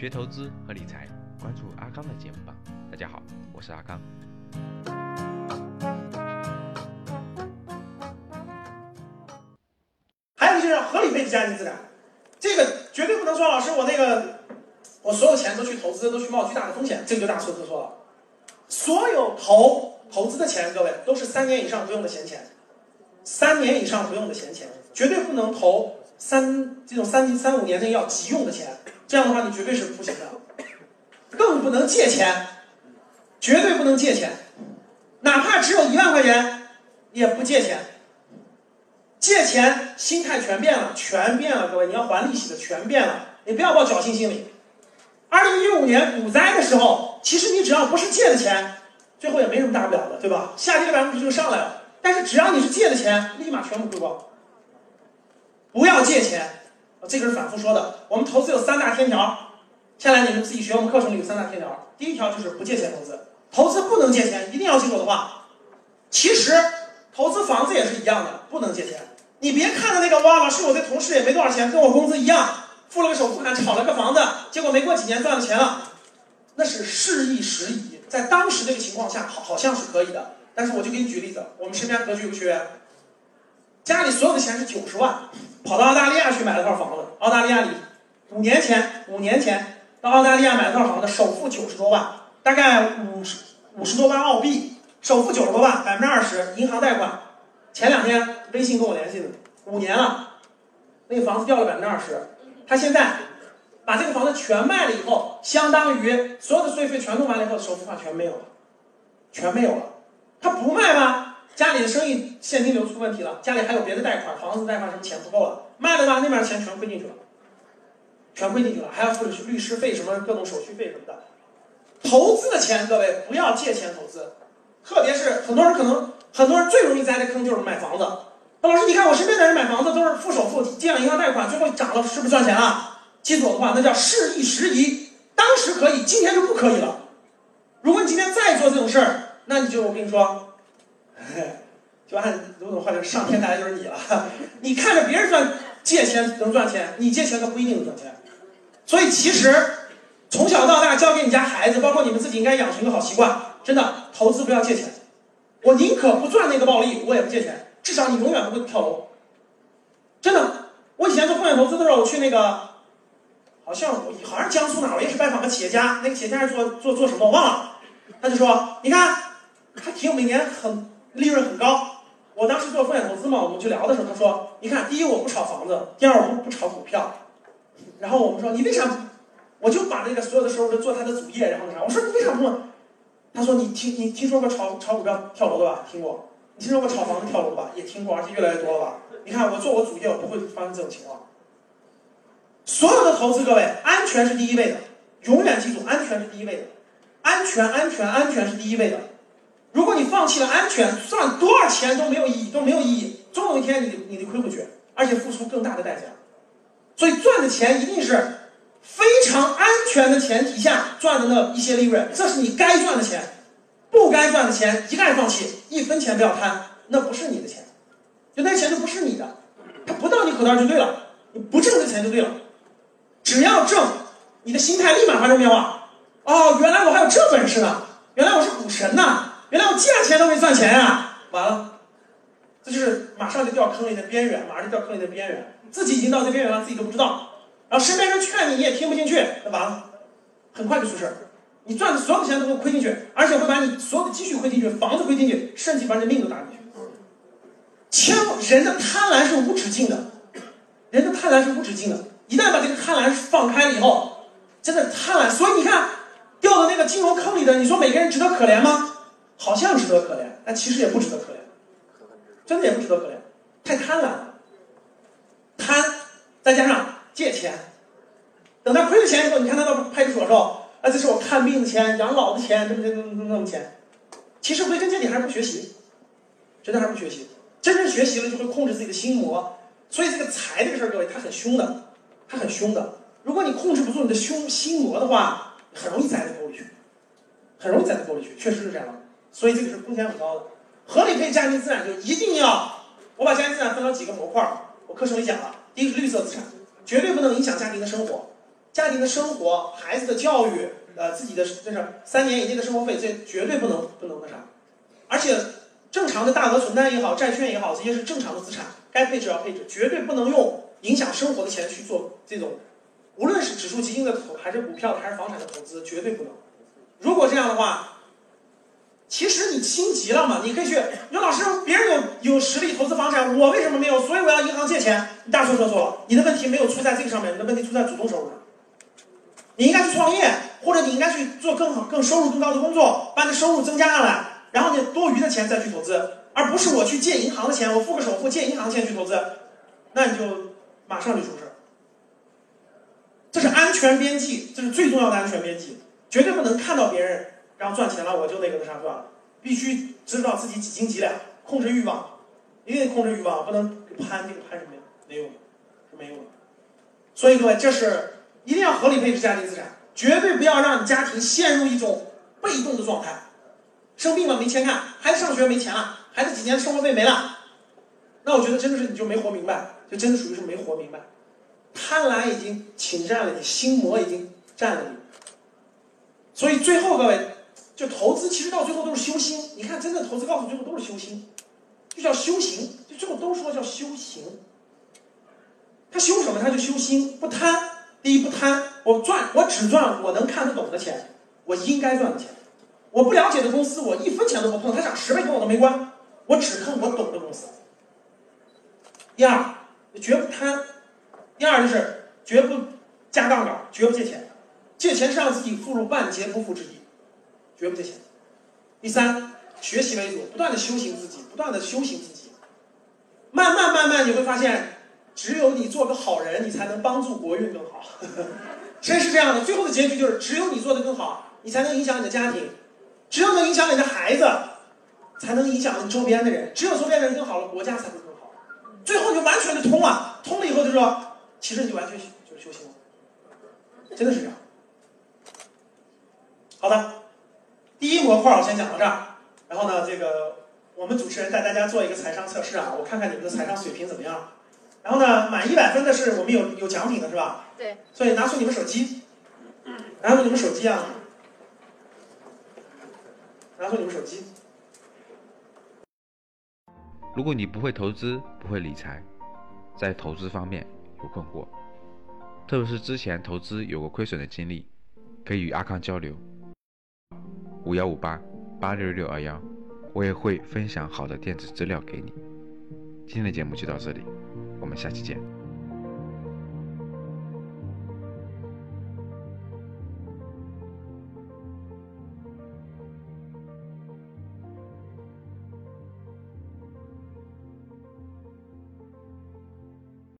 学投资和理财，关注阿刚的节目吧。大家好，我是阿刚。还有就是合理配置家庭资产，这个绝对不能说老师我那个我所有钱都去投资，都去冒巨大的风险，这个就大错特错了。所有投投资的钱，各位都是三年以上不用的闲钱，三年以上不用的闲钱，绝对不能投三这种三三五年内要急用的钱，这样的话你绝对是不行的，更不能借钱，绝对不能借钱，哪怕只有一万块钱，也不借钱。借钱心态全变了，全变了，各位，你要还利息的全变了，你不要抱侥幸心理。二零一五年股灾的时候，其实你只要不是借的钱，最后也没什么大不了的，对吧？下跌的百分之十就上来了，但是只要你是借的钱，立马全部亏光。不要借钱，这个是反复说的。我们投资有三大天条，下来你们自己学，我们课程里有三大天条。第一条就是不借钱投资，投资不能借钱，一定要记住的话。其实投资房子也是一样的，不能借钱。你别看着那个哇，老师我的同事也没多少钱，跟我工资一样，付了个首付款炒了个房子，结果没过几年赚了钱了，那是事易时移，在当时这个情况下好好像是可以的。但是我就给你举例子，我们身边格局有个学员，家里所有的钱是九十万，跑到澳大利亚去买了套房子，澳大利亚里五年前五年前到澳大利亚买了套房子，首付九十多万，大概五十五十多万澳币，首付九十多万，百分之二十银行贷款。前两天微信跟我联系的，五年了，那个房子掉了百分之二十，他现在把这个房子全卖了以后，相当于所有的税费全弄完了以后，首付款全没有了，全没有了。他不卖吗？家里的生意现金流出问题了，家里还有别的贷款，房子贷款什么钱不够了，卖了吧，那边钱全亏进去了，全亏进去了，还要付律师费什么各种手续费什么的。投资的钱，各位不要借钱投资，特别是很多人可能。很多人最容易栽的坑就是买房子。那老师，你看我身边的人买房子都是付首付，借了银行贷款，最后涨了，是不是赚钱了？记住我的话，那叫事易时移。当时可以，今天就不可以了。如果你今天再做这种事儿，那你就我跟你说，就按卢总话讲，上天带来就是你了。你看着别人赚借钱能赚钱，你借钱他不一定能赚钱。所以其实从小到大教给你家孩子，包括你们自己，应该养成一个好习惯，真的，投资不要借钱。我宁可不赚那个暴利，我也不借钱，至少你永远不会跳楼。真的，我以前做风险投资的时候，我去那个，好像好像江苏哪，我也是拜访个企业家，那个企业家是做做做什么我忘了，他就说，你看，他挺每年很利润很高。我当时做风险投资嘛，我们就聊的时候，他说，你看，第一我不炒房子，第二我不不炒股票。然后我们说，你为啥？我就把那个所有的时候都做他的主业，然后那啥，我说你为啥不？他说：“你听你听说过炒炒股票跳楼的吧？听过。你听说过炒房子跳楼的吧？也听过，而且越来越多了吧？你看我做我主业，我不会发生这种情况。所有的投资，各位，安全是第一位的，永远记住，安全是第一位的，安全，安全，安全是第一位的。如果你放弃了安全，赚多少钱都没有意义，都没有意义，总有一天你你得亏回去，而且付出更大的代价。所以赚的钱一定是。”非常安全的前提下赚的那一些利润，这是你该赚的钱，不该赚的钱一概放弃，一分钱不要贪，那不是你的钱，就那钱就不是你的，它不到你口袋就对了，你不挣这钱就对了，只要挣，你的心态立马发生变化。哦，原来我还有这本事呢，原来我是股神呐，原来我借了钱都没赚钱啊，完了，这就是马上就掉坑里的边缘，马上就掉坑里的边缘，自己已经到这边缘了，自己都不知道。然后身边人劝你，你也听不进去，那完了，很快就出事儿。你赚的所有的钱都会亏进去，而且会把你所有的积蓄亏进去，房子亏进去，甚至把你的命都搭进去。千万，人的贪婪是无止境的，人的贪婪是无止境的。一旦把这个贪婪放开了以后，真的贪婪。所以你看，掉到那个金融坑里的，你说每个人值得可怜吗？好像值得可怜，但其实也不值得可怜，真的也不值得可怜，太贪婪了。贪，再加上。借钱，等他亏了钱以后，你看他到派出所时候，啊，这是我看病的钱、养老的钱，这么这么这么钱。其实归根结底还是不学习，真的还是不学习。真正学习了，就会控制自己的心魔。所以这个财这个事儿，各位，它很凶的，它很凶的。如果你控制不住你的凶心魔的话，很容易栽在沟里去，很容易栽在沟里去，确实是这样。所以这个是风险很高的。合理配置家庭资产就一定要，我把家庭资产分成几个模块儿，我课程里讲了。第一个是绿色资产。绝对不能影响家庭的生活，家庭的生活、孩子的教育，呃，自己的这是三年以内的生活费，这绝对不能不能那啥。而且正常的大额存单也好，债券也好，这些是正常的资产，该配置要配置，绝对不能用影响生活的钱去做这种，无论是指数基金的投，还是股票的，还是房产的投资，绝对不能。如果这样的话，其实你心急了嘛？你可以去，你说老师，别人有有实力投资房产，我为什么没有？所以我要银行借钱。你大错特错了，你的问题没有出在这个上面，你的问题出在主动收入上。你应该去创业，或者你应该去做更好、更收入更高的工作，把你的收入增加上来，然后你多余的钱再去投资，而不是我去借银行的钱，我付个首付借银行钱去投资，那你就马上就出事。这是安全边际，这是最重要的安全边际，绝对不能看到别人。然后赚钱了，我就那个那啥赚了，必须知道自己几斤几两，控制欲望，一定控制欲望，不能攀这个攀什么呀？没用，是没用的。所以各位，这是一定要合理配置家庭资产，绝对不要让你家庭陷入一种被动的状态。生病了没钱看，孩子上学没钱了，孩子几年生活费没了，那我觉得真的是你就没活明白，就真的属于是没活明白。贪婪已经侵占了你，心魔已经占了你。所以最后各位。就投资，其实到最后都是修心。你看，真正投资告诉最后都是修心，就叫修行。就最后都说叫修行。他修什么？他就修心，不贪。第一，不贪，我赚，我只赚我能看得懂的钱，我应该赚的钱。我不了解的公司，我一分钱都不碰，它涨十倍跟我都没关，我只碰我懂的公司。第二，绝不贪。第二就是绝不加杠杆，绝不借钱。借钱是让自己步入万劫不复之地。绝不借钱。第三，学习为主，不断的修行自己，不断的修行自己。慢慢慢慢，你会发现，只有你做个好人，你才能帮助国运更好。真是这样的，最后的结局就是，只有你做的更好，你才能影响你的家庭；只有能影响你的孩子，才能影响你周边的人。只有周边的人更好了，国家才会更好。最后就完全的通了，通了以后就说，其实你就完全就是修行了，真的是这样。好的。第一模块我先讲到这儿，然后呢，这个我们主持人带大家做一个财商测试啊，我看看你们的财商水平怎么样。然后呢，满一百分的是我们有有奖品的是吧？对。所以拿出你们手机，拿出你们手机啊，拿出你们手机。如果你不会投资，不会理财，在投资方面有困惑，特别是之前投资有过亏损的经历，可以与阿康交流。五幺五八八六六二幺，我也会分享好的电子资料给你。今天的节目就到这里，我们下期见。